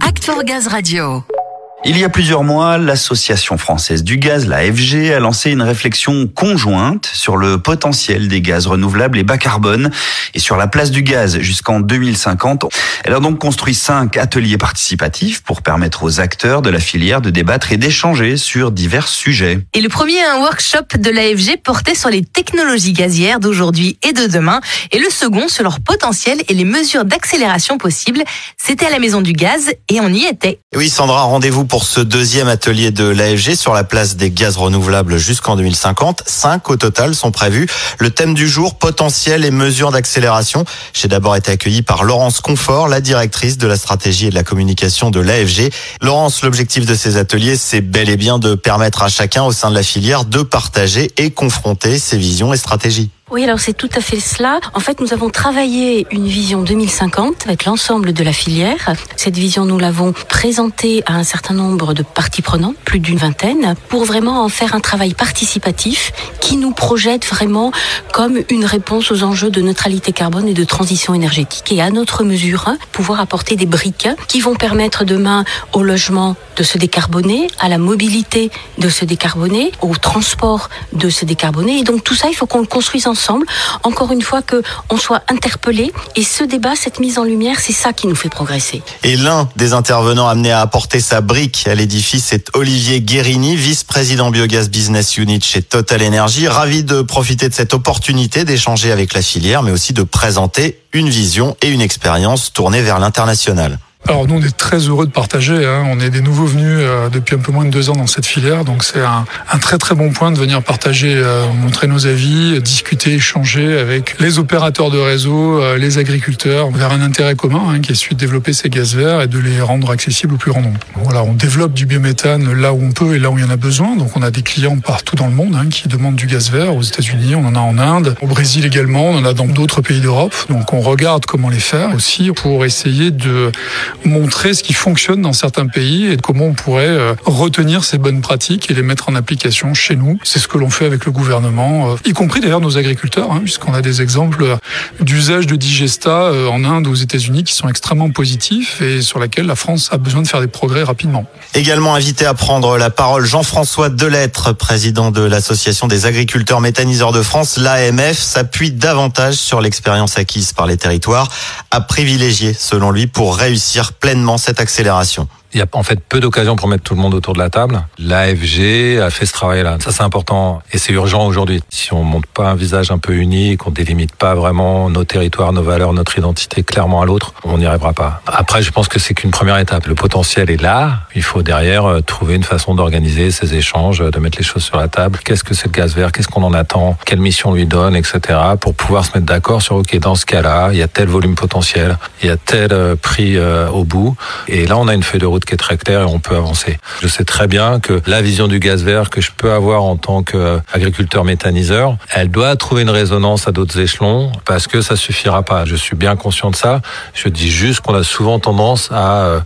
Act for Gaz Radio. Il y a plusieurs mois, l'Association française du gaz, la FG, a lancé une réflexion conjointe sur le potentiel des gaz renouvelables et bas carbone et sur la place du gaz jusqu'en 2050. Elle a donc construit cinq ateliers participatifs pour permettre aux acteurs de la filière de débattre et d'échanger sur divers sujets. Et le premier, un workshop de l'AFG portait sur les technologies gazières d'aujourd'hui et de demain, et le second sur leur potentiel et les mesures d'accélération possibles. C'était à la Maison du Gaz et on y était. Oui, Sandra, rendez-vous pour ce deuxième atelier de l'AFG sur la place des gaz renouvelables jusqu'en 2050. Cinq au total sont prévus. Le thème du jour, potentiel et mesures d'accélération. J'ai d'abord été accueilli par Laurence Confort, la directrice de la stratégie et de la communication de l'AFG. Laurence, l'objectif de ces ateliers, c'est bel et bien de permettre à chacun au sein de la filière de partager et confronter ses visions et stratégies. Oui, alors c'est tout à fait cela. En fait, nous avons travaillé une vision 2050 avec l'ensemble de la filière. Cette vision, nous l'avons présentée à un certain nombre de parties prenantes, plus d'une vingtaine, pour vraiment en faire un travail participatif qui nous projette vraiment comme une réponse aux enjeux de neutralité carbone et de transition énergétique et à notre mesure, hein, pouvoir apporter des briques qui vont permettre demain au logement de se décarboner, à la mobilité de se décarboner, au transport de se décarboner. Et donc tout ça, il faut qu'on le construise ensemble. Encore une fois, que on soit interpellé. Et ce débat, cette mise en lumière, c'est ça qui nous fait progresser. Et l'un des intervenants amené à apporter sa brique à l'édifice est Olivier Guérini, vice-président Biogaz Business Unit chez Total Energy. Ravi de profiter de cette opportunité d'échanger avec la filière, mais aussi de présenter une vision et une expérience tournée vers l'international. Alors nous on est très heureux de partager. Hein. On est des nouveaux venus euh, depuis un peu moins de deux ans dans cette filière, donc c'est un, un, très très bon point de venir partager, euh, montrer nos avis, discuter, échanger avec les opérateurs de réseau, euh, les agriculteurs, vers un intérêt commun hein, qui est celui de développer ces gaz verts et de les rendre accessibles au plus grand nombre. Voilà, on développe du biométhane là où on peut et là où il y en a besoin. Donc on a des clients partout dans le monde hein, qui demandent du gaz vert. Aux États-Unis, on en a en Inde, au Brésil également, on en a dans d'autres pays d'Europe. Donc on regarde comment les faire aussi pour essayer de montrer ce qui fonctionne dans certains pays et comment on pourrait euh, retenir ces bonnes pratiques et les mettre en application chez nous. C'est ce que l'on fait avec le gouvernement, euh, y compris d'ailleurs nos agriculteurs, hein, puisqu'on a des exemples euh, d'usage de digesta en Inde, aux États-Unis, qui sont extrêmement positifs et sur lesquels la France a besoin de faire des progrès rapidement. Également invité à prendre la parole Jean-François Delettre, président de l'Association des agriculteurs méthaniseurs de France, l'AMF, s'appuie davantage sur l'expérience acquise par les territoires à privilégier, selon lui, pour réussir pleinement cette accélération. Il y a en fait peu d'occasions pour mettre tout le monde autour de la table. L'AFG a fait ce travail-là. Ça, c'est important et c'est urgent aujourd'hui. Si on monte pas un visage un peu uni, qu'on délimite pas vraiment nos territoires, nos valeurs, notre identité clairement à l'autre, on n'y arrivera pas. Après, je pense que c'est qu'une première étape. Le potentiel est là. Il faut derrière euh, trouver une façon d'organiser ces échanges, de mettre les choses sur la table. Qu'est-ce que c'est le gaz vert? Qu'est-ce qu'on en attend? Quelle mission lui donne, etc. Pour pouvoir se mettre d'accord sur OK, dans ce cas-là, il y a tel volume potentiel, il y a tel euh, prix euh, au bout. Et là, on a une feuille de route qui est très claire et on peut avancer. Je sais très bien que la vision du gaz vert que je peux avoir en tant qu'agriculteur méthaniseur, elle doit trouver une résonance à d'autres échelons parce que ça suffira pas. Je suis bien conscient de ça. Je dis juste qu'on a souvent tendance à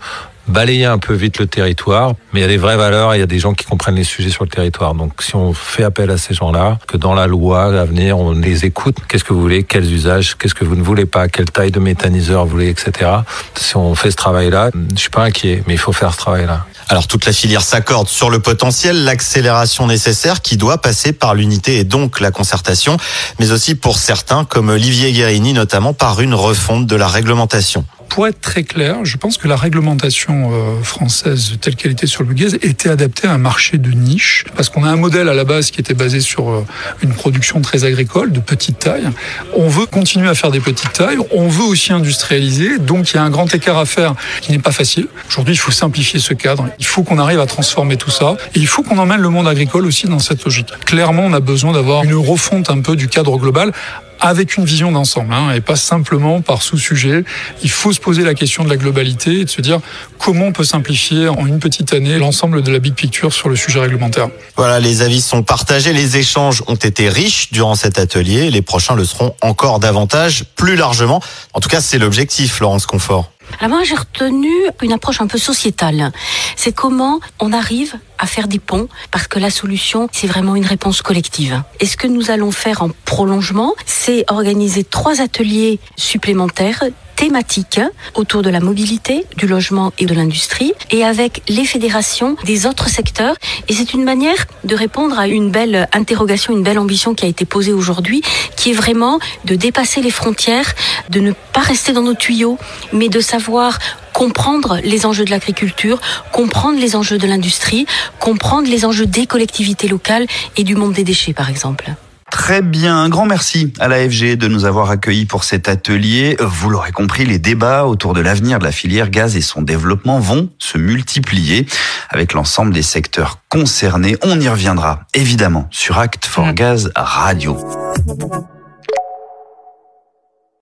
balayer un peu vite le territoire, mais il y a des vraies valeurs et il y a des gens qui comprennent les sujets sur le territoire. Donc si on fait appel à ces gens-là, que dans la loi à venir, on les écoute, qu'est-ce que vous voulez, quels usages, qu'est-ce que vous ne voulez pas, quelle taille de méthaniseur vous voulez, etc. Si on fait ce travail-là, je suis pas inquiet, mais il faut faire ce travail-là. Alors toute la filière s'accorde sur le potentiel, l'accélération nécessaire qui doit passer par l'unité et donc la concertation, mais aussi pour certains comme Olivier Guérini notamment par une refonte de la réglementation pour être très clair, je pense que la réglementation euh, française telle qu'elle était sur le gaz était adaptée à un marché de niche, parce qu'on a un modèle à la base qui était basé sur euh, une production très agricole, de petite taille. On veut continuer à faire des petites tailles, on veut aussi industrialiser, donc il y a un grand écart à faire qui n'est pas facile. Aujourd'hui, il faut simplifier ce cadre, il faut qu'on arrive à transformer tout ça, et il faut qu'on emmène le monde agricole aussi dans cette logique. Clairement, on a besoin d'avoir une refonte un peu du cadre global avec une vision d'ensemble hein, et pas simplement par sous-sujet. Il faut se poser la question de la globalité et de se dire comment on peut simplifier en une petite année l'ensemble de la big picture sur le sujet réglementaire. Voilà, les avis sont partagés, les échanges ont été riches durant cet atelier, les prochains le seront encore davantage, plus largement. En tout cas, c'est l'objectif, Laurence Confort. Alors moi, j'ai retenu une approche un peu sociétale. C'est comment on arrive à faire des ponts, parce que la solution, c'est vraiment une réponse collective. Et ce que nous allons faire en prolongement, c'est organiser trois ateliers supplémentaires thématiques autour de la mobilité, du logement et de l'industrie, et avec les fédérations des autres secteurs. Et c'est une manière de répondre à une belle interrogation, une belle ambition qui a été posée aujourd'hui, qui est vraiment de dépasser les frontières, de ne pas rester dans nos tuyaux, mais de savoir comprendre les enjeux de l'agriculture, comprendre les enjeux de l'industrie, comprendre les enjeux des collectivités locales et du monde des déchets, par exemple. Très bien, un grand merci à l'AFG de nous avoir accueillis pour cet atelier. Vous l'aurez compris, les débats autour de l'avenir de la filière gaz et son développement vont se multiplier avec l'ensemble des secteurs concernés. On y reviendra évidemment sur Act for Gaz Radio.